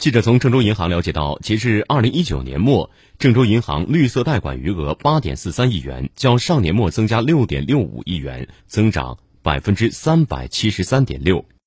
记者从郑州银行了解到截至二零一九年末郑州银行绿色贷款余额八点四三亿元较上年末增加六点六五亿元增长百分之三百七十三点六。